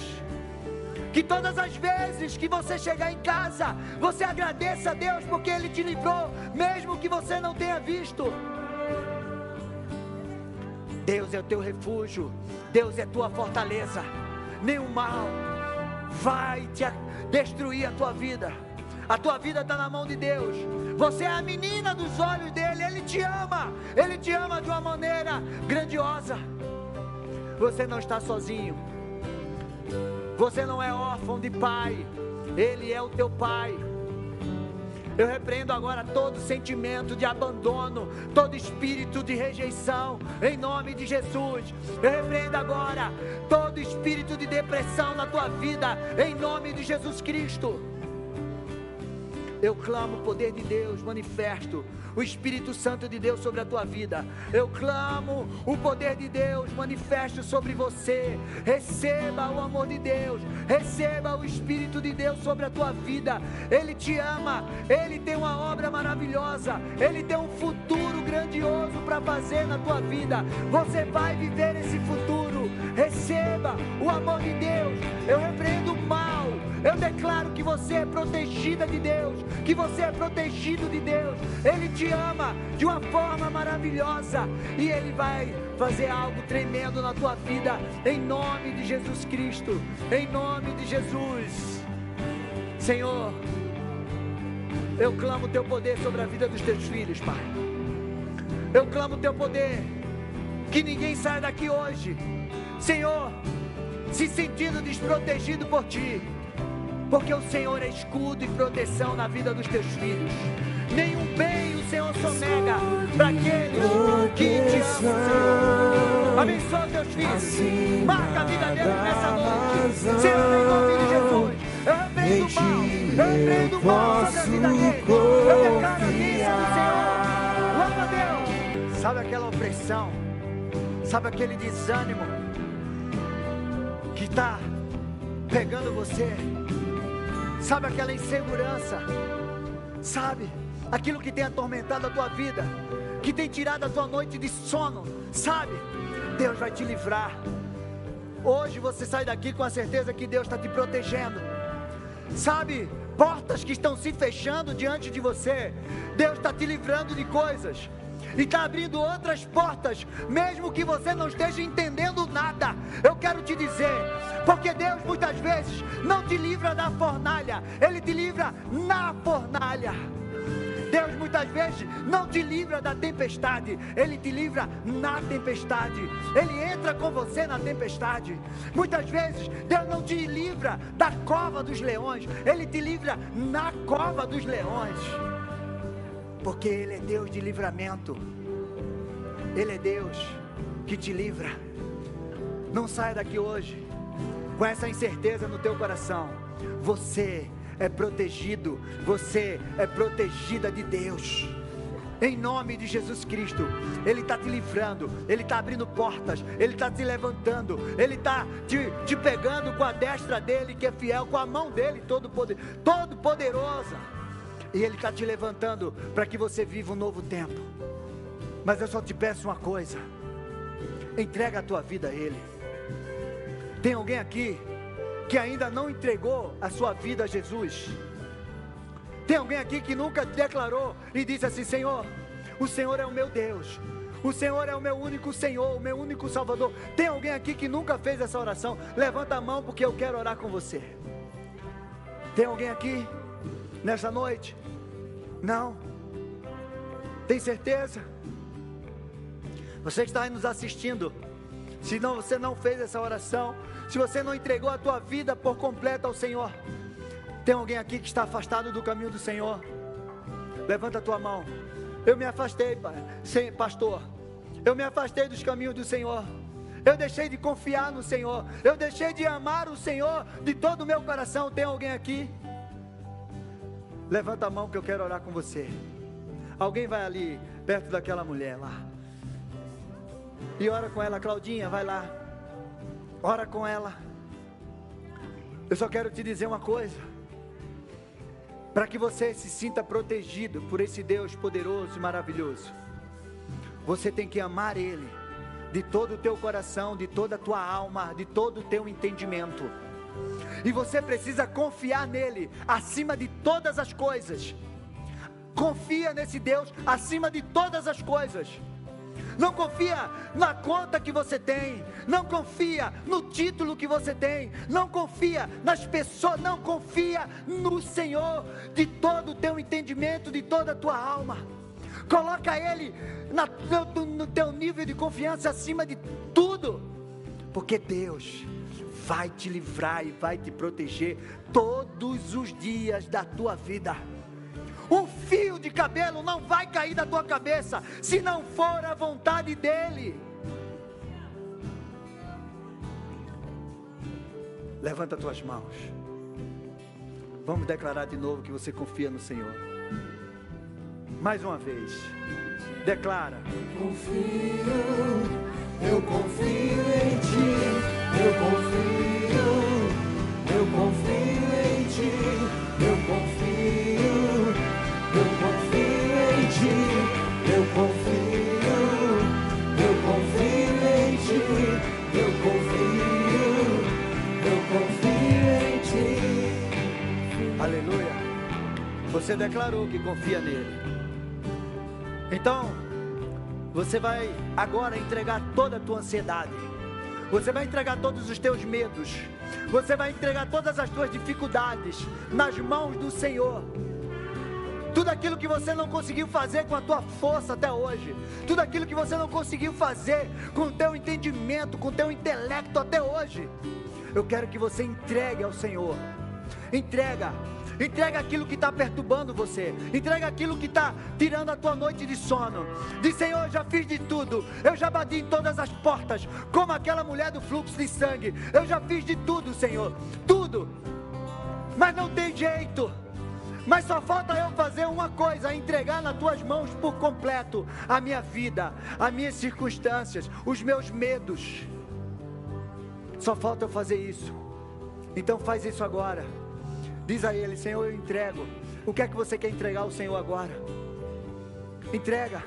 Que todas as vezes que você chegar em casa, você agradeça a Deus porque Ele te livrou, mesmo que você não tenha visto. Deus é o teu refúgio, Deus é tua fortaleza. Nenhum mal vai te destruir a tua vida. A tua vida está na mão de Deus. Você é a menina dos olhos dele. Te ama. Ele te ama de uma maneira grandiosa. Você não está sozinho. Você não é órfão de pai. Ele é o teu pai. Eu repreendo agora todo sentimento de abandono, todo espírito de rejeição, em nome de Jesus. Eu repreendo agora todo espírito de depressão na tua vida, em nome de Jesus Cristo. Eu clamo o poder de Deus manifesto, o Espírito Santo de Deus sobre a tua vida. Eu clamo o poder de Deus manifesto sobre você. Receba o amor de Deus, receba o Espírito de Deus sobre a tua vida. Ele te ama, ele tem uma obra maravilhosa, ele tem um futuro grandioso para fazer na tua vida. Você vai viver esse futuro. Receba o amor de Deus. Eu repreendo mal eu declaro que você é protegida de Deus, que você é protegido de Deus. Ele te ama de uma forma maravilhosa e ele vai fazer algo tremendo na tua vida em nome de Jesus Cristo. Em nome de Jesus. Senhor, eu clamo o teu poder sobre a vida dos teus filhos, Pai. Eu clamo o teu poder. Que ninguém saia daqui hoje, Senhor, se sentindo desprotegido por ti porque o Senhor é escudo e proteção na vida dos teus filhos. Nenhum bem o Senhor sonega para aqueles que te amam. Abençoa teus filhos, marca a vida deles nessa noite, Senhor, em nome de Jesus. Eu repreendo o mal, eu repreendo o mal sobre a vida deles. Eu declaro a bênção do Senhor. Louva a Deus. Sabe aquela opressão, sabe aquele desânimo que está pegando você? Sabe aquela insegurança? Sabe? Aquilo que tem atormentado a tua vida, que tem tirado a tua noite de sono, sabe? Deus vai te livrar. Hoje você sai daqui com a certeza que Deus está te protegendo. Sabe? Portas que estão se fechando diante de você, Deus está te livrando de coisas e está abrindo outras portas, mesmo que você não esteja entendendo nada. Eu quero te dizer, porque Deus muitas vezes não te livra da fornalha, Ele te livra na fornalha. Deus muitas vezes não te livra da tempestade, Ele te livra na tempestade. Ele entra com você na tempestade. Muitas vezes Deus não te livra da cova dos leões, Ele te livra na cova dos leões porque Ele é Deus de livramento, Ele é Deus que te livra. Não saia daqui hoje com essa incerteza no teu coração. Você é protegido, você é protegida de Deus. Em nome de Jesus Cristo, Ele está te livrando, Ele está abrindo portas, Ele está te levantando, Ele está te, te pegando com a destra dele, que é fiel, com a mão dele, todo, poder, todo poderosa. E Ele está te levantando para que você viva um novo tempo. Mas eu só te peço uma coisa: entrega a tua vida a Ele. Tem alguém aqui que ainda não entregou a sua vida a Jesus? Tem alguém aqui que nunca declarou e disse assim: Senhor, o Senhor é o meu Deus, o Senhor é o meu único Senhor, o meu único Salvador. Tem alguém aqui que nunca fez essa oração? Levanta a mão porque eu quero orar com você. Tem alguém aqui nessa noite? Não. Tem certeza? Você que está aí nos assistindo, se não, você não fez essa oração, se você não entregou a tua vida por completo ao Senhor, tem alguém aqui que está afastado do caminho do Senhor? Levanta a tua mão. Eu me afastei, pastor. Eu me afastei dos caminhos do Senhor. Eu deixei de confiar no Senhor. Eu deixei de amar o Senhor de todo o meu coração. Tem alguém aqui? Levanta a mão que eu quero orar com você. Alguém vai ali, perto daquela mulher lá. E ora com ela, Claudinha, vai lá. Ora com ela. Eu só quero te dizer uma coisa. Para que você se sinta protegido por esse Deus poderoso e maravilhoso, você tem que amar Ele de todo o teu coração, de toda a tua alma, de todo o teu entendimento. E você precisa confiar nele acima de todas as coisas. Confia nesse Deus acima de todas as coisas. Não confia na conta que você tem, não confia no título que você tem, não confia nas pessoas, não confia no Senhor de todo o teu entendimento, de toda a tua alma. Coloca Ele na, no, no teu nível de confiança acima de tudo, porque Deus vai te livrar e vai te proteger todos os dias da tua vida. O fio de cabelo não vai cair da tua cabeça se não for a vontade dEle. Levanta tuas mãos. Vamos declarar de novo que você confia no Senhor. Mais uma vez. Declara. Confio, eu confio em ti. Eu confio, eu confio em ti. Eu confio, eu confio em ti. Eu confio, eu confio em ti. Eu confio, eu confio em ti. Aleluia. Você declarou que confia nele. Então, você vai agora entregar toda a tua ansiedade. Você vai entregar todos os teus medos. Você vai entregar todas as tuas dificuldades nas mãos do Senhor. Tudo aquilo que você não conseguiu fazer com a tua força até hoje, tudo aquilo que você não conseguiu fazer com o teu entendimento, com o teu intelecto até hoje, eu quero que você entregue ao Senhor. Entrega Entrega aquilo que está perturbando você. Entrega aquilo que está tirando a tua noite de sono. Diz, Senhor, eu já fiz de tudo. Eu já bati em todas as portas, como aquela mulher do fluxo de sangue. Eu já fiz de tudo, Senhor. Tudo. Mas não tem jeito. Mas só falta eu fazer uma coisa: entregar nas tuas mãos por completo a minha vida, as minhas circunstâncias, os meus medos. Só falta eu fazer isso. Então faz isso agora. Diz a Ele: Senhor, eu entrego. O que é que você quer entregar ao Senhor agora? Entrega.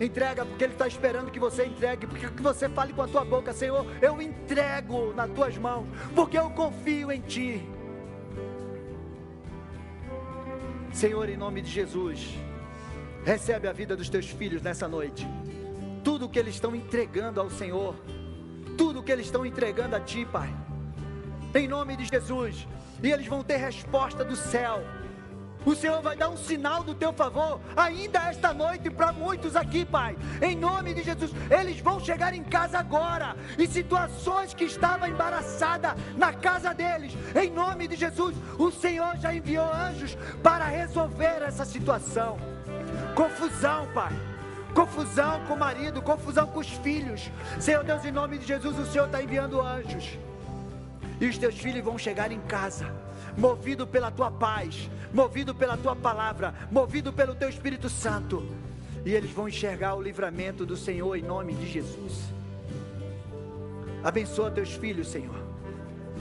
Entrega, porque Ele está esperando que você entregue, porque que você fale com a tua boca, Senhor, eu entrego nas tuas mãos, porque eu confio em Ti. Senhor, em nome de Jesus, recebe a vida dos teus filhos nessa noite. Tudo que eles estão entregando ao Senhor, tudo que eles estão entregando a Ti, Pai. Em nome de Jesus, e eles vão ter resposta do céu. O Senhor vai dar um sinal do teu favor ainda esta noite para muitos aqui, Pai. Em nome de Jesus, eles vão chegar em casa agora. E situações que estavam embaraçadas na casa deles, em nome de Jesus, o Senhor já enviou anjos para resolver essa situação. Confusão, Pai. Confusão com o marido, confusão com os filhos. Senhor Deus, em nome de Jesus, o Senhor está enviando anjos e os teus filhos vão chegar em casa, movido pela tua paz, movido pela tua palavra, movido pelo teu Espírito Santo, e eles vão enxergar o livramento do Senhor em nome de Jesus. Abençoa teus filhos, Senhor,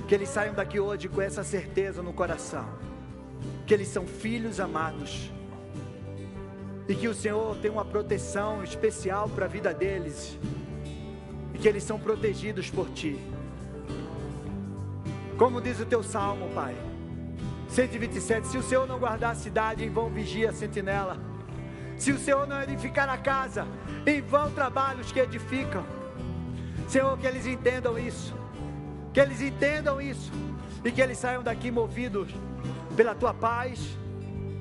que eles saiam daqui hoje com essa certeza no coração, que eles são filhos amados, e que o Senhor tem uma proteção especial para a vida deles, e que eles são protegidos por Ti. Como diz o teu salmo, Pai. 127. Se o Senhor não guardar a cidade, em vão vigia a sentinela. Se o Senhor não edificar a casa, em vão trabalhos que edificam. Senhor, que eles entendam isso. Que eles entendam isso. E que eles saiam daqui movidos pela tua paz,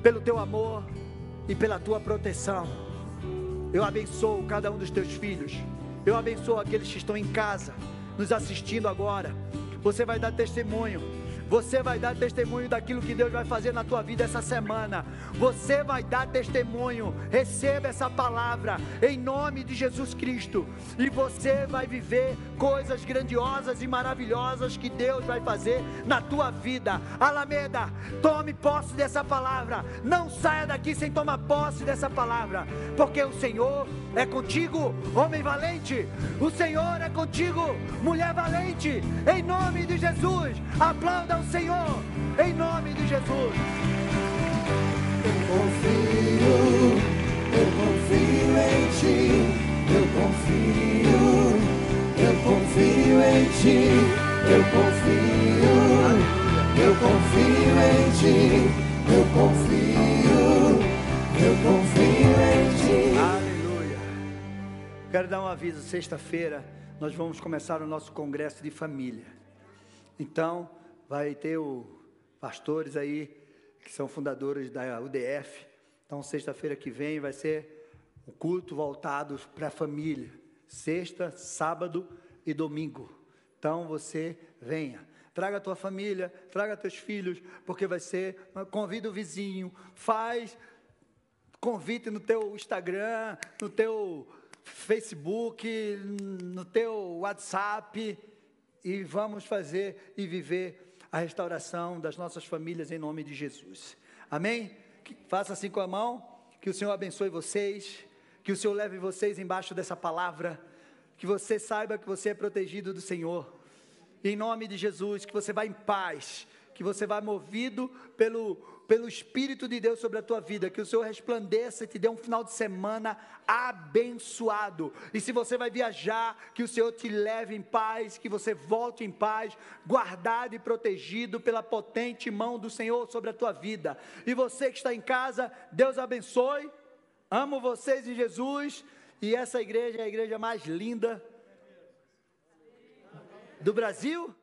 pelo teu amor e pela tua proteção. Eu abençoo cada um dos teus filhos. Eu abençoo aqueles que estão em casa, nos assistindo agora. Você vai dar testemunho. Você vai dar testemunho daquilo que Deus vai fazer na tua vida essa semana. Você vai dar testemunho. Receba essa palavra em nome de Jesus Cristo. E você vai viver coisas grandiosas e maravilhosas que Deus vai fazer na tua vida. Alameda, tome posse dessa palavra. Não saia daqui sem tomar posse dessa palavra, porque o Senhor é contigo, homem valente. O Senhor é contigo, mulher valente. Em nome de Jesus, aplauda o Senhor. Em nome de Jesus. Eu confio, eu confio em ti. Eu confio, eu confio em ti. Eu confio, eu confio em ti. Eu confio, eu confio em ti. Quero dar um aviso: sexta-feira nós vamos começar o nosso congresso de família. Então, vai ter o pastores aí que são fundadores da UDF. Então, sexta-feira que vem vai ser o culto voltado para a família. Sexta, sábado e domingo. Então, você venha. Traga a tua família, traga teus filhos, porque vai ser. Convida o vizinho, faz convite no teu Instagram, no teu Facebook, no teu WhatsApp e vamos fazer e viver a restauração das nossas famílias em nome de Jesus. Amém? Faça assim com a mão, que o Senhor abençoe vocês, que o Senhor leve vocês embaixo dessa palavra, que você saiba que você é protegido do Senhor. Em nome de Jesus, que você vá em paz, que você vá movido pelo pelo Espírito de Deus sobre a tua vida, que o Senhor resplandeça e te dê um final de semana abençoado. E se você vai viajar, que o Senhor te leve em paz, que você volte em paz, guardado e protegido pela potente mão do Senhor sobre a tua vida. E você que está em casa, Deus abençoe. Amo vocês em Jesus. E essa igreja é a igreja mais linda do Brasil.